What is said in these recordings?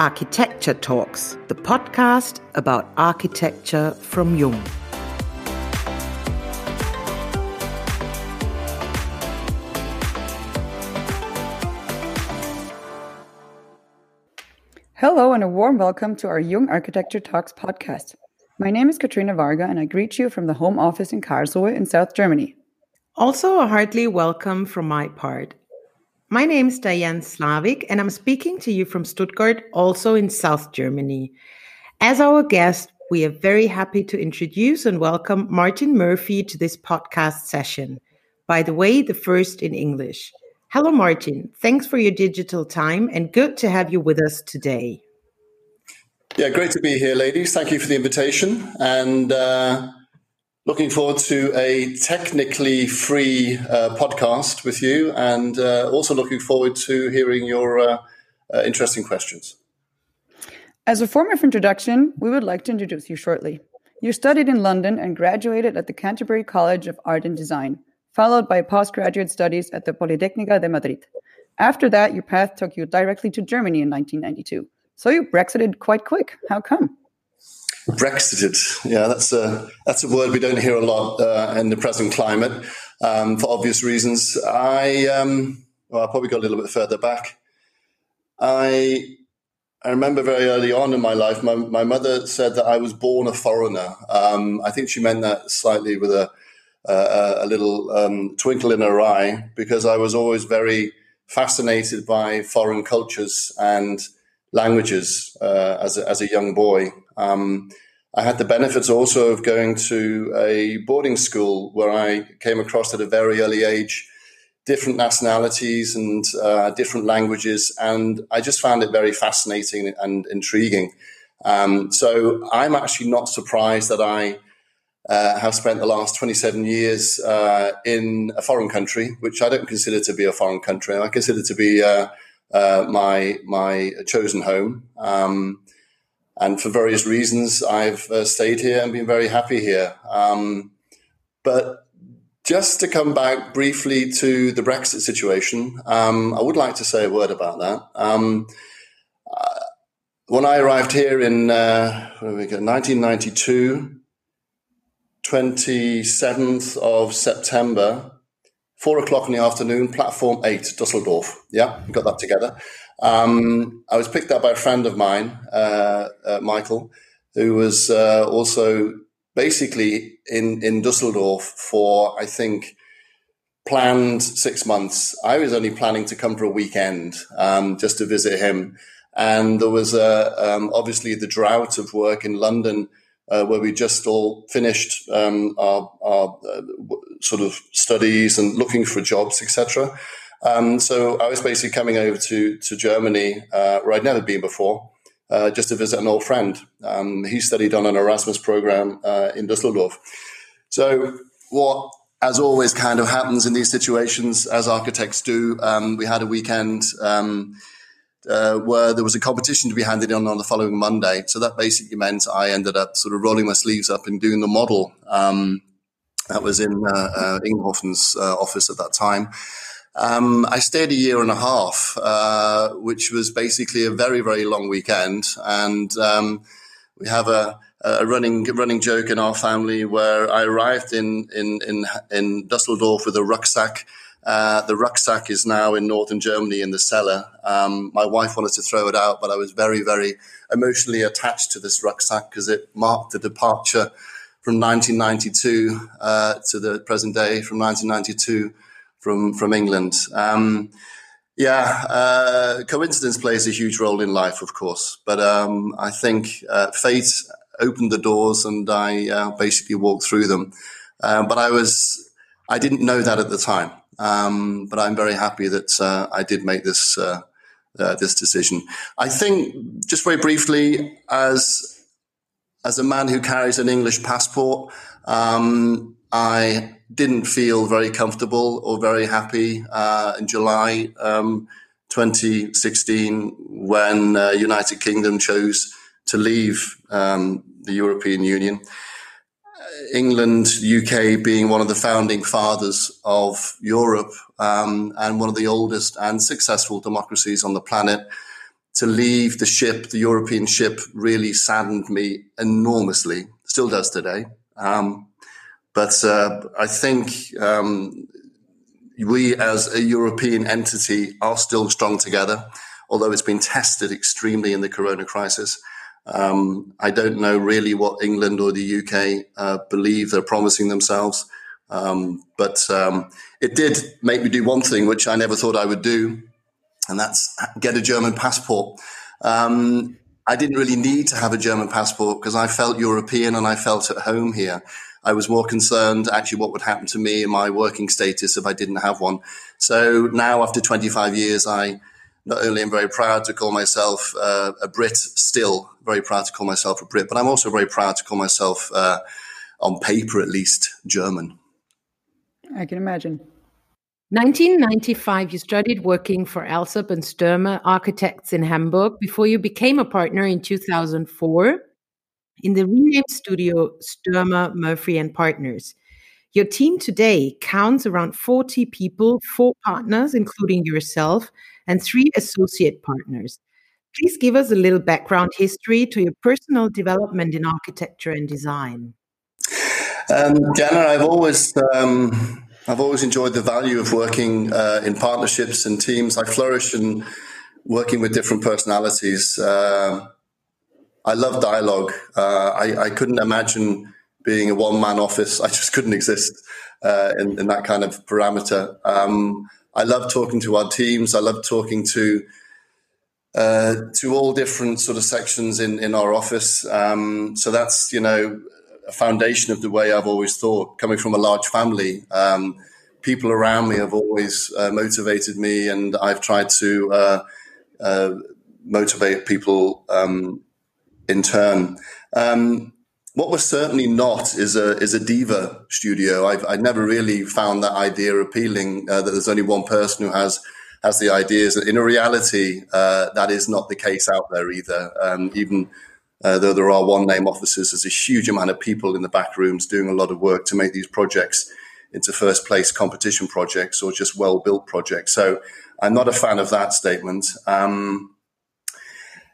Architecture Talks, the podcast about architecture from Jung. Hello, and a warm welcome to our Jung Architecture Talks podcast. My name is Katrina Varga, and I greet you from the home office in Karlsruhe in South Germany. Also, a heartily welcome from my part. My name is Diane Slavik, and I'm speaking to you from Stuttgart, also in South Germany. As our guest, we are very happy to introduce and welcome Martin Murphy to this podcast session. By the way, the first in English. Hello, Martin. Thanks for your digital time and good to have you with us today. Yeah, great to be here, ladies. Thank you for the invitation and uh, looking forward to a technically free uh, podcast with you and uh, also looking forward to hearing your uh, uh, interesting questions. As a form of introduction, we would like to introduce you shortly. You studied in London and graduated at the Canterbury College of Art and Design followed by postgraduate studies at the Politécnica de Madrid. After that, your path took you directly to Germany in 1992. So you Brexited quite quick. How come? Brexited, yeah, that's a that's a word we don't hear a lot uh, in the present climate um, for obvious reasons. I um, well, I probably got a little bit further back. I I remember very early on in my life, my, my mother said that I was born a foreigner. Um, I think she meant that slightly with a uh, a little um, twinkle in her eye because I was always very fascinated by foreign cultures and languages uh, as, a, as a young boy. Um, I had the benefits also of going to a boarding school where I came across at a very early age different nationalities and uh, different languages, and I just found it very fascinating and intriguing. Um, so I'm actually not surprised that I uh, have spent the last 27 years uh, in a foreign country, which I don't consider to be a foreign country. I consider to be uh, uh my my chosen home. Um, and for various reasons, I've uh, stayed here and been very happy here. Um, but just to come back briefly to the Brexit situation, um, I would like to say a word about that. Um, uh, when I arrived here in 1992, 27th of September, four o'clock in the afternoon, platform eight, Dusseldorf. Yeah, got that together. Um, I was picked up by a friend of mine, uh, uh, Michael, who was uh, also basically in, in Dusseldorf for, I think, planned six months. I was only planning to come for a weekend um, just to visit him. And there was uh, um, obviously the drought of work in London uh, where we just all finished um, our, our uh, sort of studies and looking for jobs, etc. Um, so I was basically coming over to to Germany, uh, where I'd never been before, uh, just to visit an old friend. Um, he studied on an Erasmus program uh, in Düsseldorf. So what as always kind of happens in these situations, as architects do, um, we had a weekend um, uh, where there was a competition to be handed in on the following Monday. So that basically meant I ended up sort of rolling my sleeves up and doing the model. Um, that was in uh, uh, Ingenhoven's uh, office at that time. Um, I stayed a year and a half, uh, which was basically a very, very long weekend. And um, we have a, a, running running joke in our family where I arrived in in in, in Dusseldorf with a rucksack uh, the rucksack is now in northern Germany in the cellar. Um, my wife wanted to throw it out, but I was very, very emotionally attached to this rucksack because it marked the departure from 1992 uh, to the present day, from 1992 from from England. Um, yeah, uh, coincidence plays a huge role in life, of course, but um, I think uh, fate opened the doors, and I uh, basically walked through them. Uh, but I was I didn't know that at the time. Um, but I'm very happy that uh, I did make this uh, uh, this decision. I think, just very briefly, as as a man who carries an English passport, um, I didn't feel very comfortable or very happy uh, in July um, 2016 when uh, United Kingdom chose to leave um, the European Union. England, UK being one of the founding fathers of Europe um, and one of the oldest and successful democracies on the planet, to leave the ship, the European ship, really saddened me enormously. Still does today. Um, but uh, I think um, we, as a European entity, are still strong together, although it's been tested extremely in the Corona crisis. Um, I don't know really what England or the UK uh, believe they're promising themselves. Um, but um, it did make me do one thing, which I never thought I would do, and that's get a German passport. Um, I didn't really need to have a German passport because I felt European and I felt at home here. I was more concerned actually what would happen to me and my working status if I didn't have one. So now, after 25 years, I not only am very proud to call myself uh, a Brit, still very proud to call myself a Brit, but I'm also very proud to call myself, uh, on paper at least, German. I can imagine. 1995, you started working for Alsop and Störmer Architects in Hamburg before you became a partner in 2004 in the renamed studio Störmer Murphy and Partners. Your team today counts around 40 people, four partners, including yourself, and three associate partners. Please give us a little background history to your personal development in architecture and design. Um, Jana, I've always um, I've always enjoyed the value of working uh, in partnerships and teams. I flourish in working with different personalities. Uh, I love dialogue. Uh, I, I, couldn't imagine being a one man office. I just couldn't exist uh, in, in, that kind of parameter. Um, I love talking to our teams. I love talking to uh, to all different sort of sections in in our office. Um, so that's you know a foundation of the way I've always thought. Coming from a large family, um, people around me have always uh, motivated me, and I've tried to uh, uh, motivate people um, in turn. Um, what we're certainly not is a is a diva studio. I've I never really found that idea appealing. Uh, that there's only one person who has has the ideas. In a reality, uh, that is not the case out there either. Um, even uh, though there are one name offices, there's a huge amount of people in the back rooms doing a lot of work to make these projects into first place competition projects or just well built projects. So I'm not a fan of that statement. Um,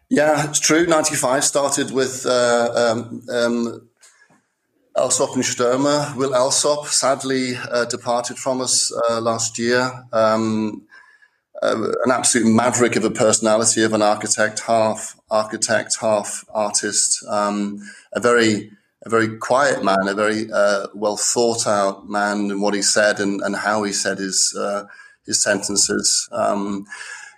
yeah, it's true. 95 started with uh, um, um, Alsop and Störmer. Will Alsop sadly uh, departed from us uh, last year. Um, uh, an absolute maverick of a personality of an architect, half architect, half artist. Um, a very a very quiet man, a very uh, well thought out man in what he said and, and how he said his uh, his sentences. Um,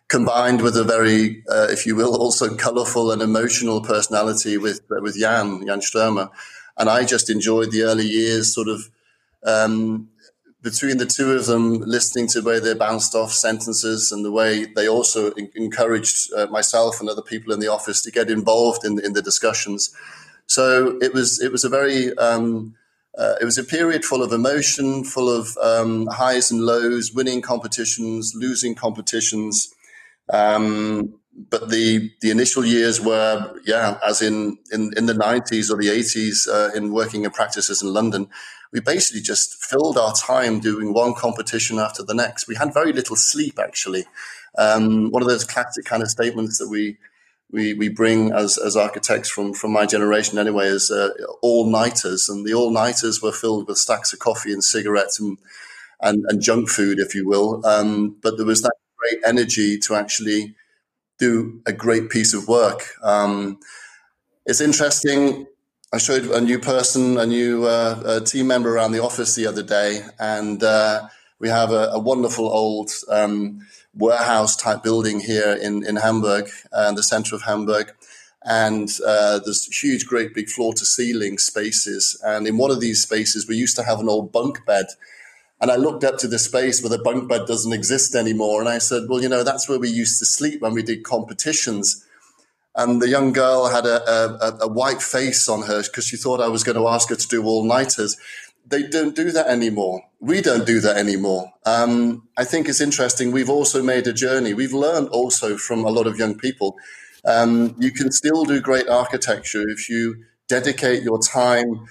combined with a very, uh, if you will, also colourful and emotional personality with with Jan Jan Störmer, and I just enjoyed the early years, sort of um, between the two of them, listening to the way they bounced off sentences and the way they also in- encouraged uh, myself and other people in the office to get involved in in the discussions. So it was it was a very um, uh, it was a period full of emotion, full of um, highs and lows, winning competitions, losing competitions, um, but the the initial years were, yeah, as in in, in the nineties or the eighties, uh, in working in practices in London, we basically just filled our time doing one competition after the next. We had very little sleep, actually. Um, one of those classic kind of statements that we we, we bring as, as architects from, from my generation anyway is uh, all nighters, and the all nighters were filled with stacks of coffee and cigarettes and and, and junk food, if you will. Um, but there was that great energy to actually do a great piece of work. Um, it's interesting. I showed a new person, a new uh, a team member around the office the other day, and uh, we have a, a wonderful old um, warehouse type building here in, in Hamburg, uh, the center of Hamburg. And uh, there's huge, great big floor to ceiling spaces. And in one of these spaces, we used to have an old bunk bed and I looked up to the space where the bunk bed doesn't exist anymore. And I said, well, you know, that's where we used to sleep when we did competitions. And the young girl had a, a, a white face on her because she thought I was going to ask her to do all nighters. They don't do that anymore. We don't do that anymore. Um, I think it's interesting. We've also made a journey. We've learned also from a lot of young people. Um, you can still do great architecture if you dedicate your time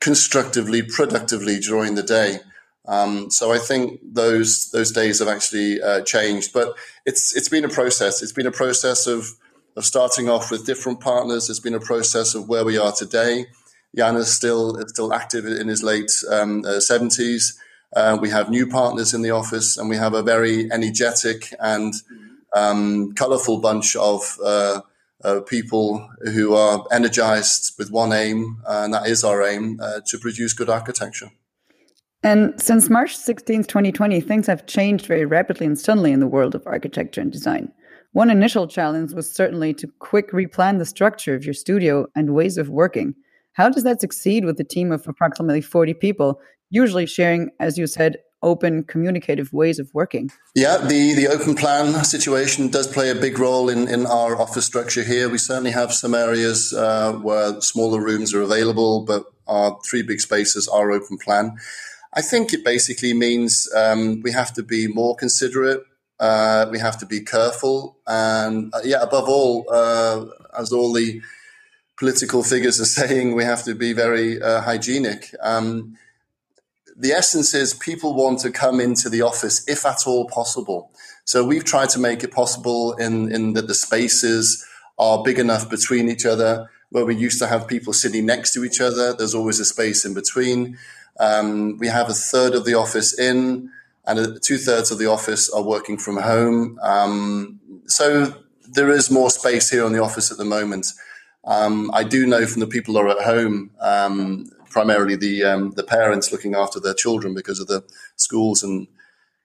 constructively, productively during the day. Um, so I think those those days have actually uh, changed, but it's it's been a process. It's been a process of of starting off with different partners. It's been a process of where we are today. Jan is still is still active in his late um, uh, seventies. Uh, we have new partners in the office, and we have a very energetic and um, colorful bunch of uh, uh, people who are energized with one aim, and that is our aim uh, to produce good architecture. And since March 16th, 2020, things have changed very rapidly and suddenly in the world of architecture and design. One initial challenge was certainly to quick replan the structure of your studio and ways of working. How does that succeed with a team of approximately 40 people, usually sharing, as you said, open communicative ways of working? Yeah, the, the open plan situation does play a big role in, in our office structure here. We certainly have some areas uh, where smaller rooms are available, but our three big spaces are open plan. I think it basically means um, we have to be more considerate. Uh, we have to be careful, and uh, yeah, above all, uh, as all the political figures are saying, we have to be very uh, hygienic. Um, the essence is people want to come into the office if at all possible. So we've tried to make it possible in, in that the spaces are big enough between each other. Where we used to have people sitting next to each other, there's always a space in between. Um, we have a third of the office in, and two thirds of the office are working from home. Um, so there is more space here in the office at the moment. Um, I do know from the people who are at home, um, primarily the um, the parents looking after their children because of the schools and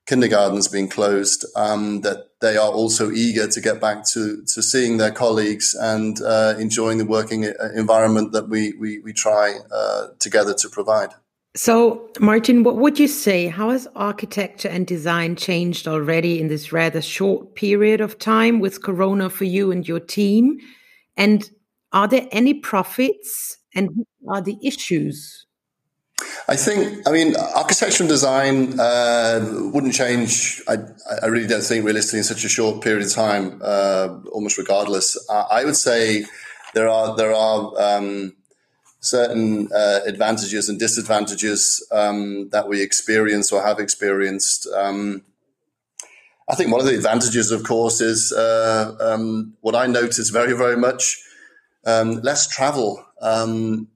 kindergartens being closed, um, that they are also eager to get back to, to seeing their colleagues and uh, enjoying the working uh, environment that we, we, we try uh, together to provide. So, Martin, what would you say? How has architecture and design changed already in this rather short period of time with Corona for you and your team? And are there any profits and are the issues? I think, I mean, architecture and design uh, wouldn't change. I, I, really don't think realistically in such a short period of time, uh, almost regardless. I would say there are there are um, certain uh, advantages and disadvantages um, that we experience or have experienced. Um, I think one of the advantages, of course, is uh, um, what I notice very, very much um, less travel. Um,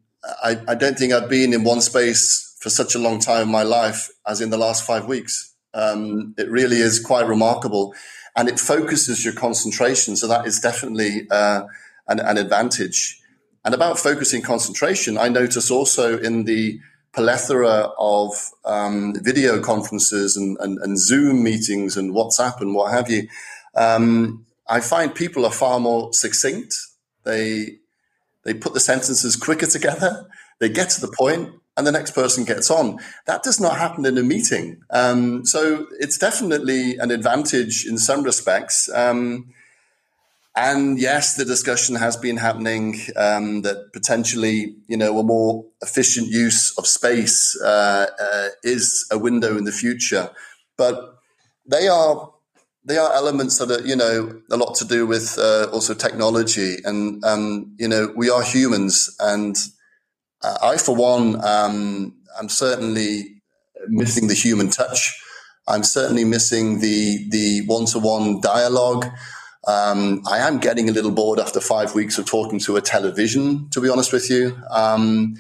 I, I, don't think I've been in one space for such a long time in my life as in the last five weeks. Um, it really is quite remarkable. And it focuses your concentration. So that is definitely uh, an, an advantage. And about focusing concentration, I notice also in the plethora of um, video conferences and, and, and, Zoom meetings and WhatsApp and what have you, um, I find people are far more succinct. They they put the sentences quicker together. They get to the point, and the next person gets on. That does not happen in a meeting. Um, so it's definitely an advantage in some respects. Um, and yes, the discussion has been happening um, that potentially, you know, a more efficient use of space uh, uh, is a window in the future. But they are they are elements that are, you know, a lot to do with uh, also technology, and um, you know, we are humans, and I, for one, um, I'm certainly missing the human touch. I'm certainly missing the the one to one dialogue. Um, I am getting a little bored after five weeks of talking to a television, to be honest with you. Um,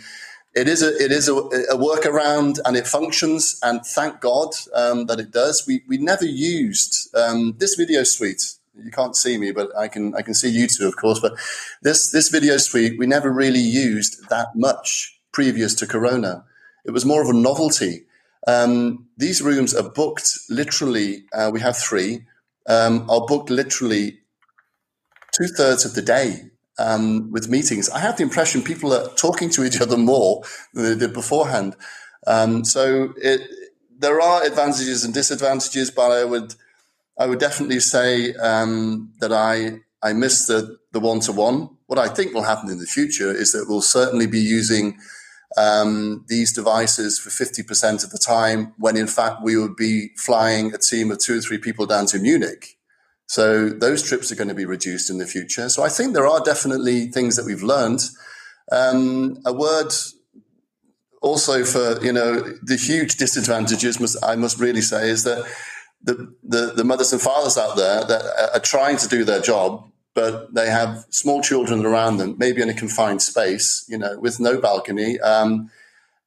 it is a it is a, a, workaround and it functions, and thank God um, that it does. We we never used um, this video suite. You can't see me, but I can I can see you two, of course. But this this video suite we never really used that much previous to Corona. It was more of a novelty. Um, these rooms are booked literally. Uh, we have three um, are booked literally two thirds of the day um, with meetings. I have the impression people are talking to each other more than they did beforehand. Um, so it, there are advantages and disadvantages, but I would I would definitely say um, that I I miss the the one to one. What I think will happen in the future is that we'll certainly be using um, these devices for 50% of the time when in fact we would be flying a team of two or three people down to Munich. So those trips are going to be reduced in the future. So I think there are definitely things that we've learned. Um, a word also for you know the huge disadvantages. Must, I must really say is that the, the the mothers and fathers out there that are trying to do their job, but they have small children around them, maybe in a confined space, you know, with no balcony. Um,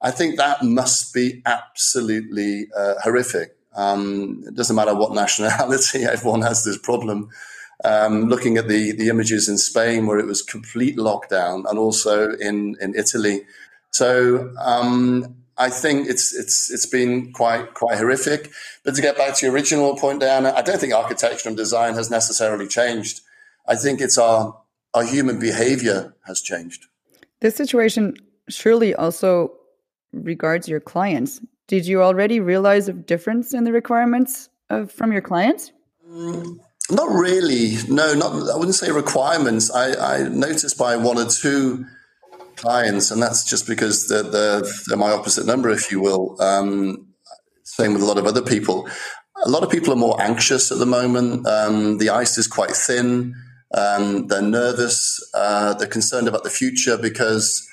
I think that must be absolutely uh, horrific. Um, it doesn't matter what nationality, everyone has this problem. Um, looking at the the images in Spain where it was complete lockdown, and also in in Italy. So um, I think it's it's it's been quite quite horrific. But to get back to your original point, Diana, I don't think architecture and design has necessarily changed. I think it's our our human behavior has changed. This situation surely also regards your clients. Did you already realize a difference in the requirements of, from your clients? Mm, not really. No, not. I wouldn't say requirements. I, I noticed by one or two clients, and that's just because they're, they're, they're my opposite number, if you will. Um, same with a lot of other people. A lot of people are more anxious at the moment. Um, the ice is quite thin. Um, they're nervous. Uh, they're concerned about the future because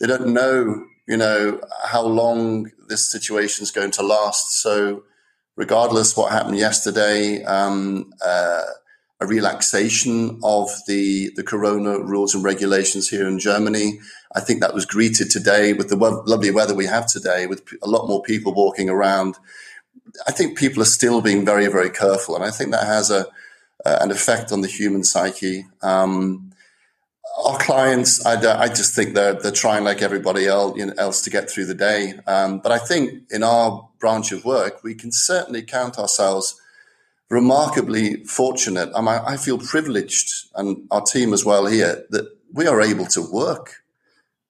they don't know, you know, how long this situation is going to last. So, regardless what happened yesterday, um, uh, a relaxation of the the corona rules and regulations here in Germany. I think that was greeted today with the lovely weather we have today, with a lot more people walking around. I think people are still being very, very careful, and I think that has a uh, an effect on the human psyche. Um, our clients, I, I, just think they're they're trying like everybody else, you know, else to get through the day. Um, but I think in our branch of work, we can certainly count ourselves remarkably fortunate. I, I feel privileged, and our team as well here, that we are able to work.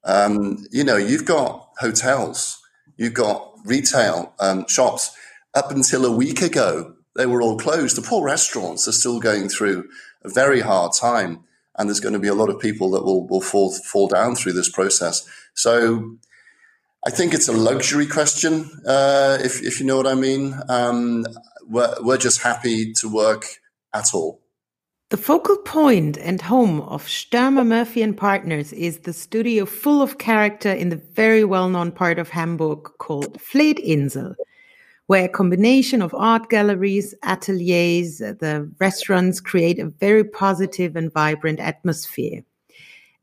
Um, you know, you've got hotels, you've got retail um, shops. Up until a week ago, they were all closed. The poor restaurants are still going through a very hard time, and there's going to be a lot of people that will will fall fall down through this process. So, I think it's a luxury question, uh, if if you know what I mean. Um, we're we're just happy to work at all. The focal point and home of Störmer Murphy and Partners is the studio full of character in the very well-known part of Hamburg called Fleetinsel where a combination of art galleries, ateliers, the restaurants create a very positive and vibrant atmosphere.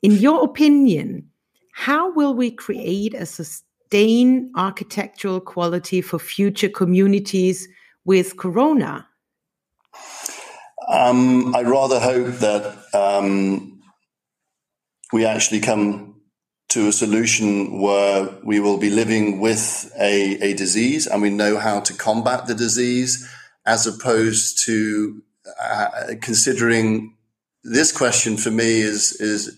In your opinion, how will we create a sustained architectural quality for future communities with Corona? Um, I rather hope that um, we actually come to a solution where we will be living with a, a disease and we know how to combat the disease as opposed to uh, considering this question for me is is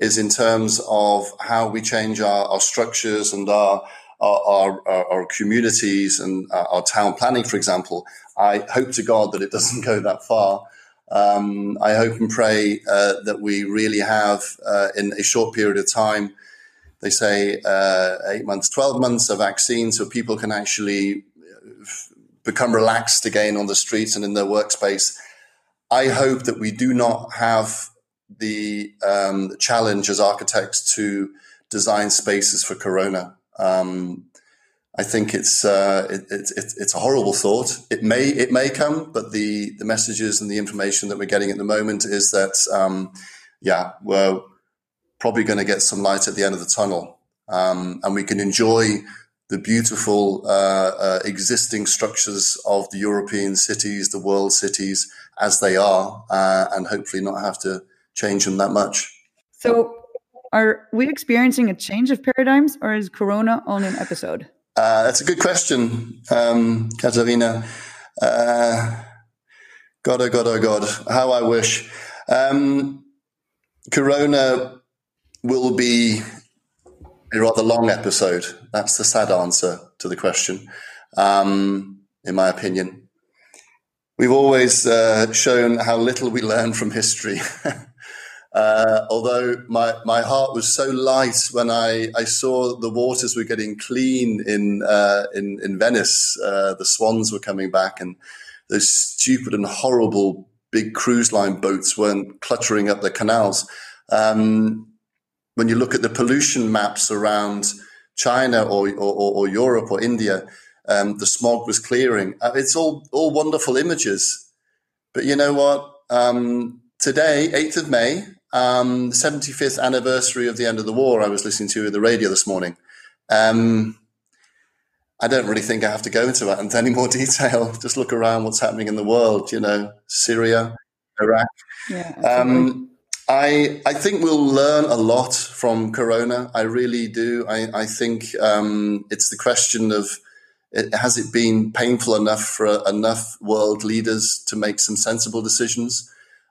is in terms of how we change our, our structures and our our, our, our communities and our town planning, for example. I hope to God that it doesn't go that far. Um, I hope and pray uh, that we really have, uh, in a short period of time, they say uh, eight months, 12 months of vaccine so people can actually uh, become relaxed again on the streets and in their workspace. I hope that we do not have the um, challenge as architects to design spaces for Corona. Um, I think it's, uh, it, it, it, it's a horrible thought. It may it may come, but the the messages and the information that we're getting at the moment is that um, yeah, we're probably going to get some light at the end of the tunnel. Um, and we can enjoy the beautiful uh, uh, existing structures of the European cities, the world cities as they are, uh, and hopefully not have to change them that much. So, are we experiencing a change of paradigms, or is Corona only an episode? Uh, that's a good question, um, Katarina. Uh, God, oh God, oh God, how I wish. Um, corona will be a rather long episode. That's the sad answer to the question, um, in my opinion. We've always uh, shown how little we learn from history. uh, although my, my heart was so light when I, I saw the waters were getting clean in, uh, in, in Venice, uh, the swans were coming back, and those stupid and horrible big cruise line boats weren't cluttering up the canals. Um, when you look at the pollution maps around China or, or, or Europe or India, um, the smog was clearing. Uh, it's all, all wonderful images. But you know what? Um, today, 8th of May, um, 75th anniversary of the end of the war, I was listening to the radio this morning. Um, I don't really think I have to go into that into any more detail. Just look around what's happening in the world, you know, Syria, Iraq. Yeah, um, I I think we'll learn a lot from Corona. I really do. I, I think um, it's the question of it, has it been painful enough for enough world leaders to make some sensible decisions?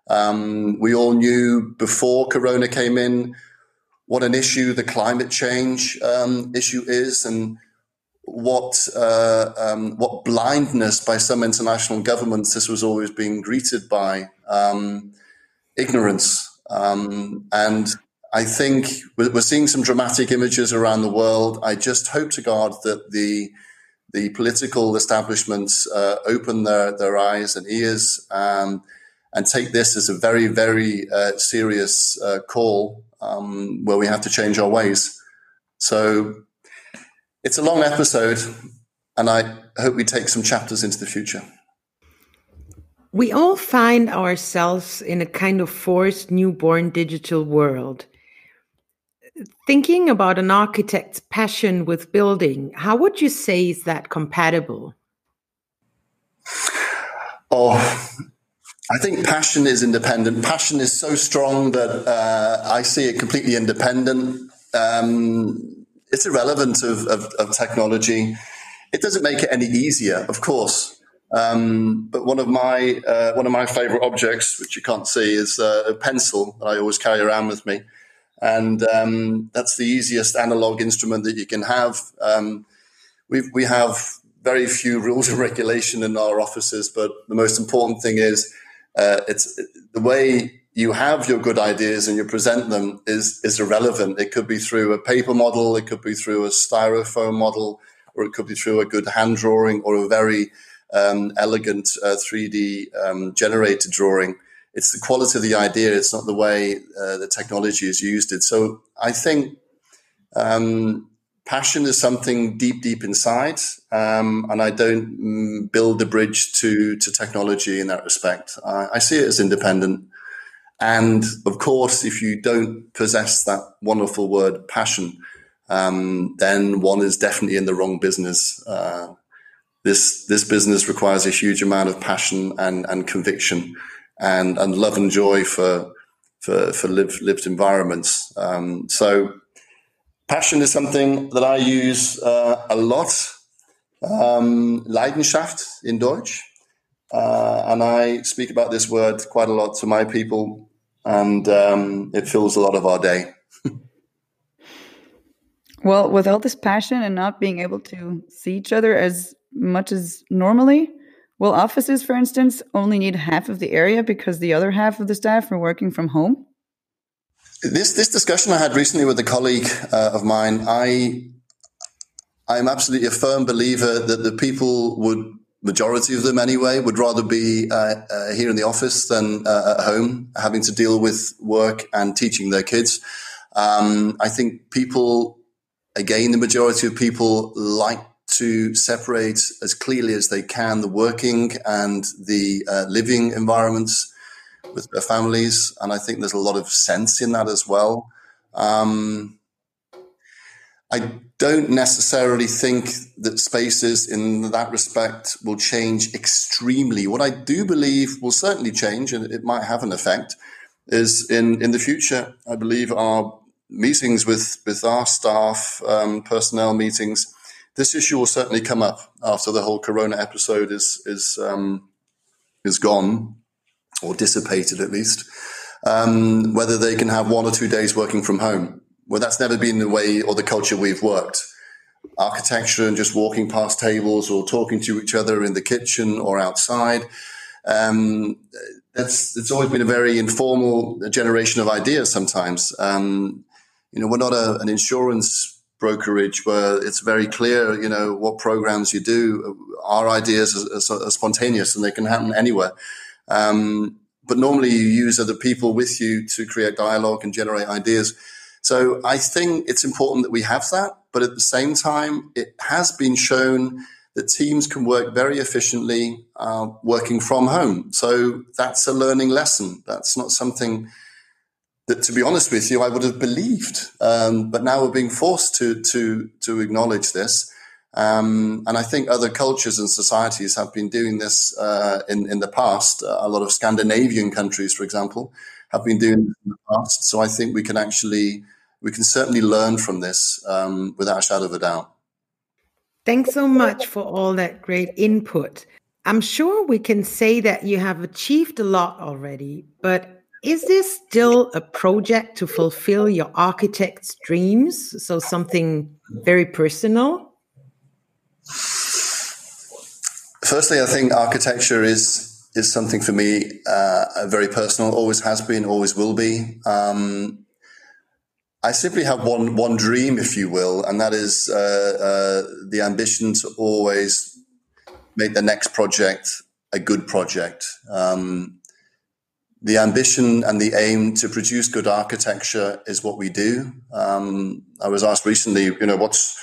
Um, we all knew before Corona came in what an issue the climate change um, issue is, and what uh, um, what blindness by some international governments this was always being greeted by um, ignorance, um, and I think we're seeing some dramatic images around the world. I just hope to God that the the political establishments uh, open their, their eyes and ears um, and take this as a very, very uh, serious uh, call um, where we have to change our ways. So it's a long episode, and I hope we take some chapters into the future. We all find ourselves in a kind of forced newborn digital world. Thinking about an architect's passion with building, how would you say is that compatible? Oh, I think passion is independent. Passion is so strong that uh, I see it completely independent. Um, it's irrelevant of, of, of, technology. It doesn't make it any easier, of course. Um, but one of my uh, one of my favorite objects, which you can't see, is uh, a pencil that I always carry around with me, and um, that's the easiest analog instrument that you can have. Um, we we have very few rules and regulation in our offices, but the most important thing is uh, it's the way you have your good ideas and you present them is is irrelevant. It could be through a paper model, it could be through a styrofoam model, or it could be through a good hand drawing or a very um, elegant uh, 3D um, generated drawing. It's the quality of the idea. It's not the way uh, the technology is used. It so I think um, passion is something deep, deep inside, um, and I don't mm, build the bridge to to technology in that respect. I, I, see it as independent, and of course, if you don't possess that wonderful word passion, um, then one is definitely in the wrong business. Uh, this this business requires a huge amount of passion and and conviction, and and love and joy for for for lived lived environments. Um, so passion is something that I use uh, a lot. Um, Leidenschaft in Deutsch. Uh, and I speak about this word quite a lot to my people, and um, it fills a lot of our day. well, with all this passion and not being able to see each other as much as normally, will offices, for instance, only need half of the area because the other half of the staff are working from home? This this discussion I had recently with a colleague uh, of mine, I I'm absolutely a firm believer that the people would majority of them anyway would rather be uh, uh, here in the office than uh, at home, having to deal with work and teaching their kids. Um, I think people, again, the majority of people like to separate as clearly as they can the working and the uh, living environments with their families, and I think there's a lot of sense in that as well. Um, I don't necessarily think that spaces in that respect will change extremely. What I do believe will certainly change, and it might have an effect, is in, in the future, I believe our meetings with, with our staff, um, personnel meetings, this issue will certainly come up after the whole Corona episode is, is, um, is gone or dissipated at least, um, whether they can have one or two days working from home. Well, that's never been the way or the culture we've worked. Architecture and just walking past tables or talking to each other in the kitchen or outside. Um, that's it's always been a very informal generation of ideas. Sometimes, um, you know, we're not a, an insurance brokerage where it's very clear, you know, what programs you do. Our ideas are, are, spontaneous and they can happen anywhere. Um, but normally you use other people with you to create dialogue and generate ideas. So I think it's important that we have that. but at the same time, it has been shown that teams can work very efficiently uh, working from home. So that's a learning lesson. That's not something that, to be honest with you, I would have believed. Um, but now we're being forced to to to acknowledge this. Um, and I think other cultures and societies have been doing this uh, in in the past. A lot of Scandinavian countries, for example, have been doing this in the past. So I think we can actually we can certainly learn from this um, without a shadow of a doubt. Thanks so much for all that great input. I'm sure we can say that you have achieved a lot already, but is this still a project to fulfill your architect's dreams? So something very personal? Firstly, I think architecture is is something for me uh, very personal. Always has been, always will be. Um, I simply have one one dream, if you will, and that is uh, uh, the ambition to always make the next project a good project. Um, the ambition and the aim to produce good architecture is what we do. Um, I was asked recently, you know, what's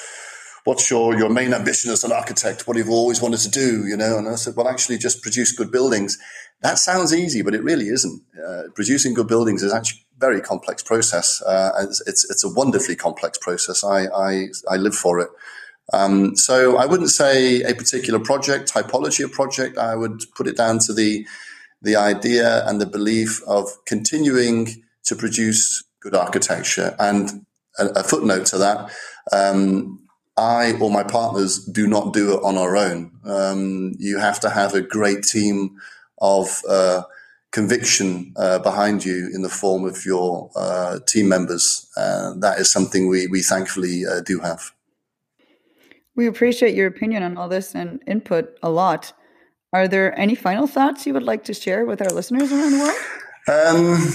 what's your your main ambition as an architect? What have you've always wanted to do, you know? And I said, well, actually, just produce good buildings. That sounds easy, but it really isn't. Uh, producing good buildings is actually a very complex process. Uh, it's, it's, it's a wonderfully complex process. I I, I live for it. Um, so I wouldn't say a particular project, typology of project. I would put it down to the the idea and the belief of continuing to produce good architecture. And a, a footnote to that, um, I or my partners do not do it on our own. Um, you have to have a great team of uh, conviction uh, behind you in the form of your uh, team members. Uh, that is something we, we thankfully uh, do have. We appreciate your opinion on all this and input a lot. Are there any final thoughts you would like to share with our listeners around the world? Um,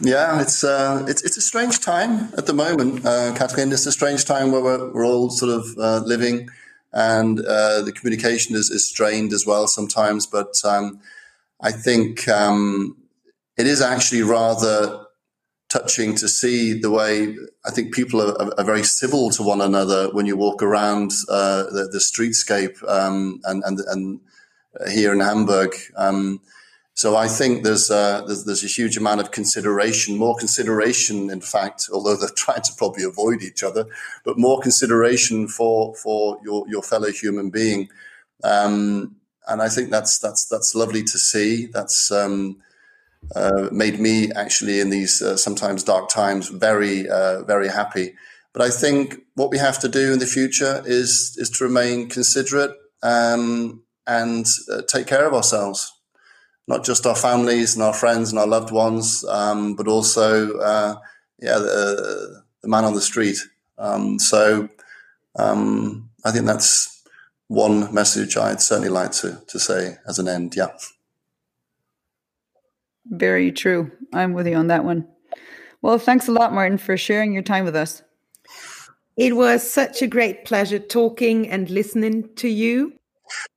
yeah, it's, uh, it's it's a strange time at the moment, uh, Catherine. It's a strange time where we're, we're all sort of uh, living, and uh, the communication is, is strained as well sometimes. But um, I think um, it is actually rather touching to see the way I think people are, are very civil to one another when you walk around uh, the, the, streetscape um, and and and here in Hamburg. Um, so I think there's, uh, there's, there's a huge amount of consideration, more consideration, in fact, although they're trying to probably avoid each other, but more consideration for for your your fellow human being. Um, and I think that's that's that's lovely to see. That's um, uh, made me actually in these uh, sometimes dark times very uh, very happy. But I think what we have to do in the future is is to remain considerate um, and uh, take care of ourselves not just our families and our friends and our loved ones, um, but also uh, yeah the, the, man on the street. Um, so um, I think that's one message I'd certainly like to to say as an end. Yeah. Very true. I'm with you on that one. Well, thanks a lot, Martin, for sharing your time with us. It was such a great pleasure talking and listening to you.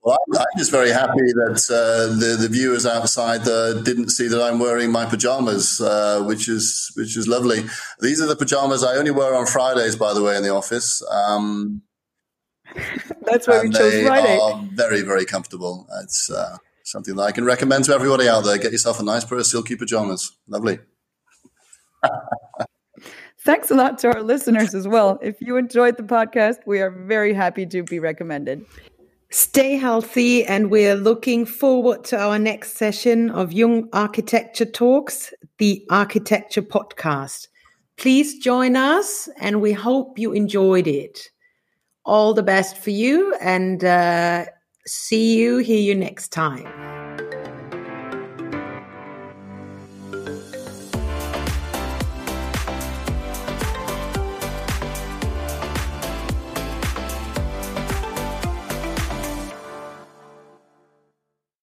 Well, I'm, just very happy that uh, the the viewers outside uh, didn't see that I'm wearing my pajamas, uh, which is which is lovely. These are the pajamas I only wear on Fridays, by the way, in the office. Um, That's why we chose they Friday. Are very very comfortable. It's uh, something that I can recommend to everybody out there. Get yourself a nice pair of silky pajamas. Lovely. Thanks a lot to our listeners as well. If you enjoyed the podcast, we are very happy to be recommended. Stay healthy, and we're looking forward to our next session of Jung Architecture Talks, the Architecture Podcast. Please join us, and we hope you enjoyed it. All the best for you, and uh, see you, hear you next time.